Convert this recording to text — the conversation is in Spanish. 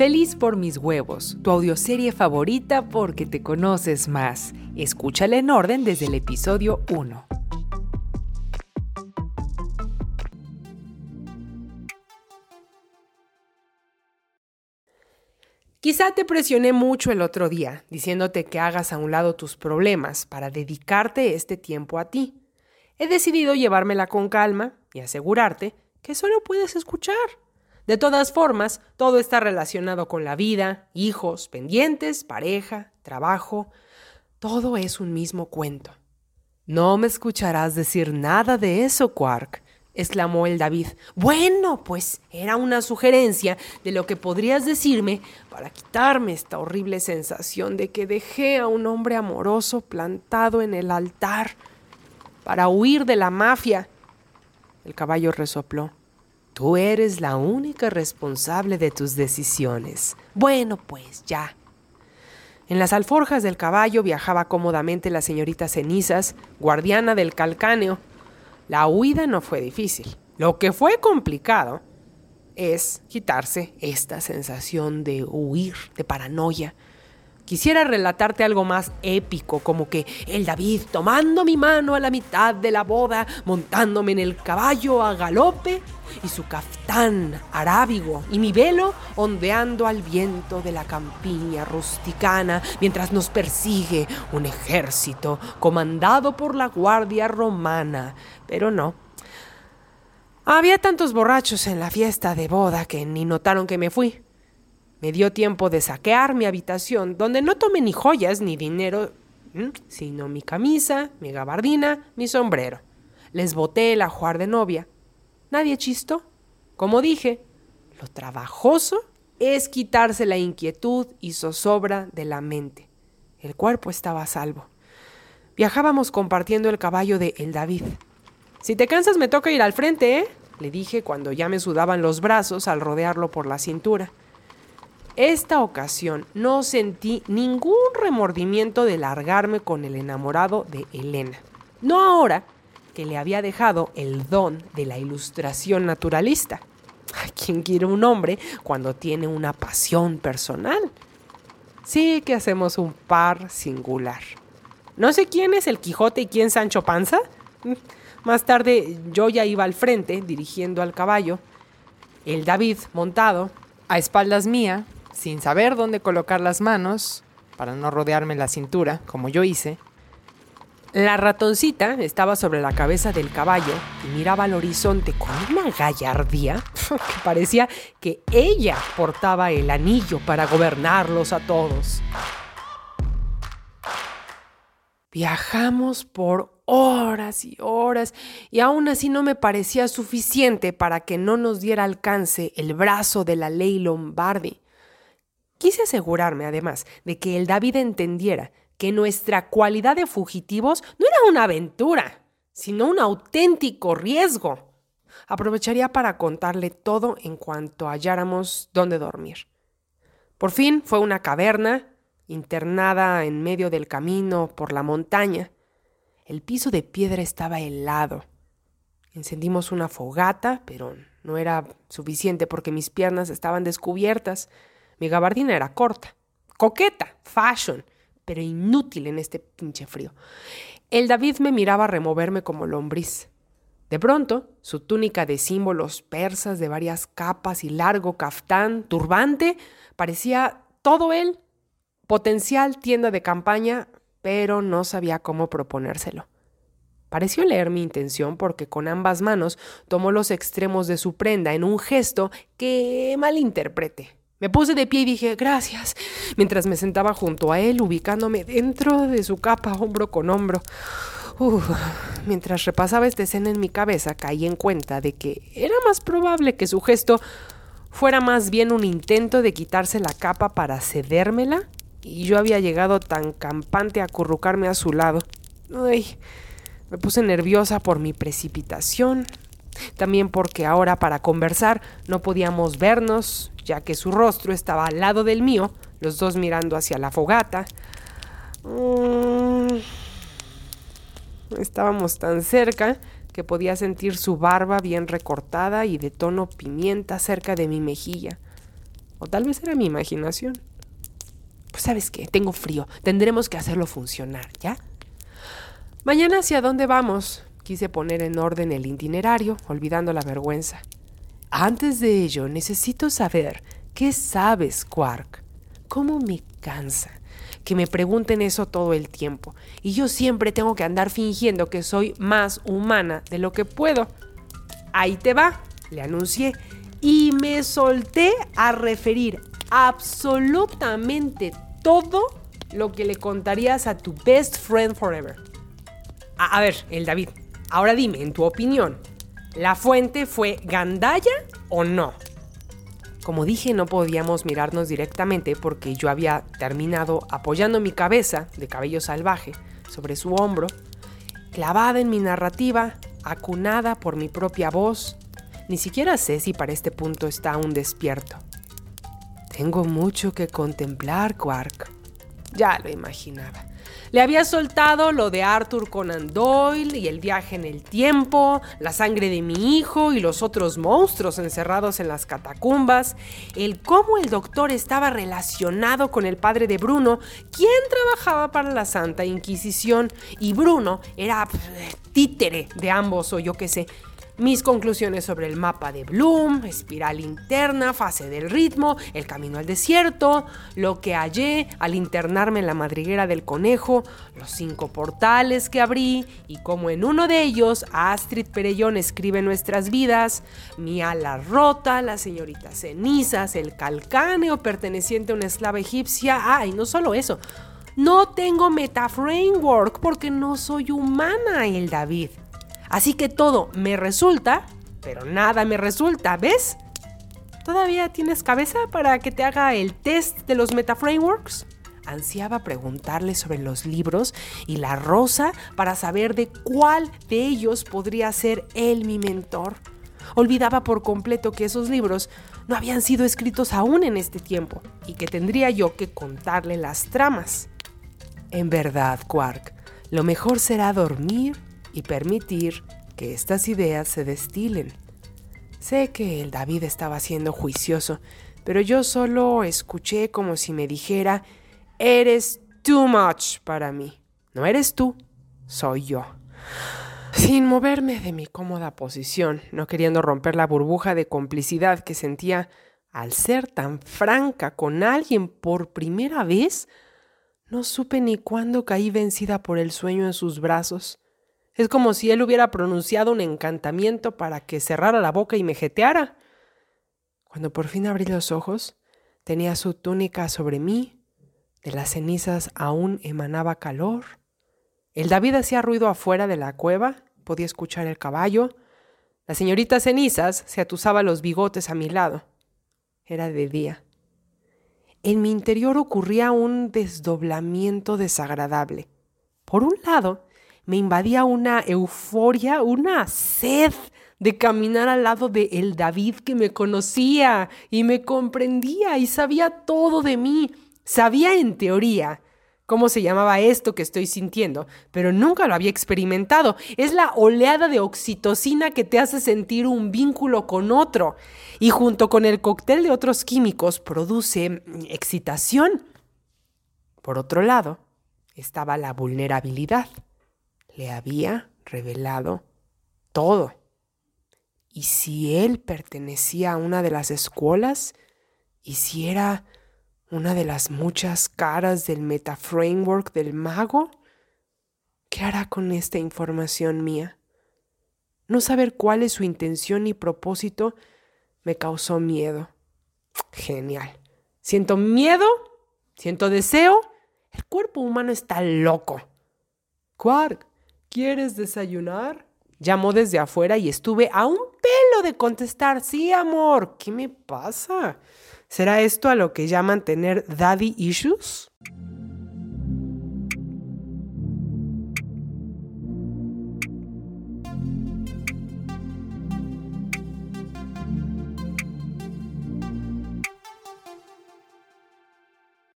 Feliz por mis huevos, tu audioserie favorita porque te conoces más. Escúchala en orden desde el episodio 1. Quizá te presioné mucho el otro día, diciéndote que hagas a un lado tus problemas para dedicarte este tiempo a ti. He decidido llevármela con calma y asegurarte que solo puedes escuchar. De todas formas, todo está relacionado con la vida, hijos, pendientes, pareja, trabajo. Todo es un mismo cuento. No me escucharás decir nada de eso, Quark exclamó el David. Bueno, pues era una sugerencia de lo que podrías decirme para quitarme esta horrible sensación de que dejé a un hombre amoroso plantado en el altar para huir de la mafia. El caballo resopló. Tú eres la única responsable de tus decisiones. Bueno, pues ya. En las alforjas del caballo viajaba cómodamente la señorita Cenizas, guardiana del calcáneo, la huida no fue difícil. Lo que fue complicado es quitarse esta sensación de huir, de paranoia. Quisiera relatarte algo más épico, como que el David tomando mi mano a la mitad de la boda, montándome en el caballo a galope, y su caftán arábigo y mi velo ondeando al viento de la campiña rusticana mientras nos persigue un ejército comandado por la guardia romana. Pero no. Había tantos borrachos en la fiesta de boda que ni notaron que me fui. Me dio tiempo de saquear mi habitación, donde no tomé ni joyas ni dinero, sino mi camisa, mi gabardina, mi sombrero. Les boté el ajuar de novia. Nadie chistó. Como dije, lo trabajoso es quitarse la inquietud y zozobra de la mente. El cuerpo estaba a salvo. Viajábamos compartiendo el caballo de El David. Si te cansas me toca ir al frente, ¿eh? le dije cuando ya me sudaban los brazos al rodearlo por la cintura. Esta ocasión no sentí ningún remordimiento de largarme con el enamorado de Elena. No ahora que le había dejado el don de la ilustración naturalista. ¿Quién quiere un hombre cuando tiene una pasión personal? Sí que hacemos un par singular. No sé quién es el Quijote y quién Sancho Panza. Más tarde yo ya iba al frente, dirigiendo al caballo. El David montado, a espaldas mía, sin saber dónde colocar las manos, para no rodearme la cintura, como yo hice. La ratoncita estaba sobre la cabeza del caballo y miraba al horizonte con una gallardía que parecía que ella portaba el anillo para gobernarlos a todos. Viajamos por horas y horas y aún así no me parecía suficiente para que no nos diera alcance el brazo de la ley Lombardi. Quise asegurarme, además, de que el David entendiera que nuestra cualidad de fugitivos no era una aventura, sino un auténtico riesgo. Aprovecharía para contarle todo en cuanto halláramos dónde dormir. Por fin fue una caverna, internada en medio del camino por la montaña. El piso de piedra estaba helado. Encendimos una fogata, pero no era suficiente porque mis piernas estaban descubiertas. Mi gabardina era corta, coqueta, fashion, pero inútil en este pinche frío. El David me miraba removerme como lombriz. De pronto, su túnica de símbolos persas de varias capas y largo caftán, turbante, parecía todo él, potencial tienda de campaña, pero no sabía cómo proponérselo. Pareció leer mi intención porque con ambas manos tomó los extremos de su prenda en un gesto que malinterprete. Me puse de pie y dije, gracias, mientras me sentaba junto a él, ubicándome dentro de su capa, hombro con hombro. mientras repasaba esta escena en mi cabeza, caí en cuenta de que era más probable que su gesto fuera más bien un intento de quitarse la capa para cedérmela, y yo había llegado tan campante a acurrucarme a su lado. Ay, me puse nerviosa por mi precipitación, también porque ahora para conversar no podíamos vernos, ya que su rostro estaba al lado del mío, los dos mirando hacia la fogata. Mm, estábamos tan cerca que podía sentir su barba bien recortada y de tono pimienta cerca de mi mejilla. O tal vez era mi imaginación. Pues sabes qué, tengo frío. Tendremos que hacerlo funcionar, ¿ya? Mañana hacia dónde vamos. Quise poner en orden el itinerario, olvidando la vergüenza. Antes de ello, necesito saber qué sabes, Quark. ¿Cómo me cansa que me pregunten eso todo el tiempo? Y yo siempre tengo que andar fingiendo que soy más humana de lo que puedo. Ahí te va, le anuncié, y me solté a referir absolutamente todo lo que le contarías a tu best friend forever. A, ver, el David, ahora dime, en tu opinión, ¿la fuente fue Gandaya o no? Como dije, no podíamos mirarnos directamente porque yo había terminado apoyando mi cabeza de cabello salvaje sobre su hombro, clavada en mi narrativa, acunada por mi propia voz. Ni siquiera sé si para este punto está aún despierto. Tengo mucho que contemplar, Quark. Ya lo imaginaba. Le había soltado lo de Arthur Conan Doyle y el viaje en el tiempo, la sangre de mi hijo y los otros monstruos encerrados en las catacumbas, el cómo el doctor estaba relacionado con el padre de Bruno, quien trabajaba para la Santa Inquisición, y Bruno era títere de ambos o yo qué sé. Mis conclusiones sobre el mapa de Bloom, espiral interna, fase del ritmo, el camino al desierto, lo que hallé al internarme en la madriguera del conejo, los cinco portales que abrí y cómo en uno de ellos Astrid Perellón escribe nuestras vidas, mi ala rota, la señorita cenizas, el calcáneo perteneciente a una esclava egipcia. Ah, y no solo eso. No tengo meta framework porque no soy humana, el David. Así que todo me resulta, pero nada me resulta, ¿ves? ¿Todavía tienes cabeza para que te haga el test de los metaframeworks? Ansiaba preguntarle sobre los libros y la rosa para saber de cuál de ellos podría ser él mi mentor. Olvidaba por completo que esos libros no habían sido escritos aún en este tiempo y que tendría yo que contarle las tramas. En verdad, Quark, lo mejor será dormir y permitir que estas ideas se destilen. Sé que el David estaba siendo juicioso, pero yo solo escuché como si me dijera, eres too much para mí. No eres tú, soy yo. Sin moverme de mi cómoda posición, no queriendo romper la burbuja de complicidad que sentía al ser tan franca con alguien por primera vez, no supe ni cuándo caí vencida por el sueño en sus brazos. Es como si él hubiera pronunciado un encantamiento para que cerrara la boca y me jeteara. Cuando por fin abrí los ojos, tenía su túnica sobre mí, de las cenizas aún emanaba calor. El David hacía ruido afuera de la cueva, podía escuchar el caballo. La señorita Cenizas se atusaba los bigotes a mi lado. Era de día. En mi interior ocurría un desdoblamiento desagradable. Por un lado, me invadía una euforia, una sed de caminar al lado de el David que me conocía y me comprendía y sabía todo de mí. Sabía en teoría cómo se llamaba esto que estoy sintiendo, pero nunca lo había experimentado. Es la oleada de oxitocina que te hace sentir un vínculo con otro y junto con el cóctel de otros químicos produce excitación. Por otro lado, estaba la vulnerabilidad le había revelado todo. ¿Y si él pertenecía a una de las escuelas? ¿Y si era una de las muchas caras del metaframework del mago? ¿Qué hará con esta información mía? No saber cuál es su intención y propósito me causó miedo. Genial. Siento miedo, siento deseo. El cuerpo humano está loco. Quark, ¿Quieres desayunar? Llamó desde afuera y estuve a un pelo de contestar, sí, amor, ¿qué me pasa? ¿Será esto a lo que llaman tener daddy issues?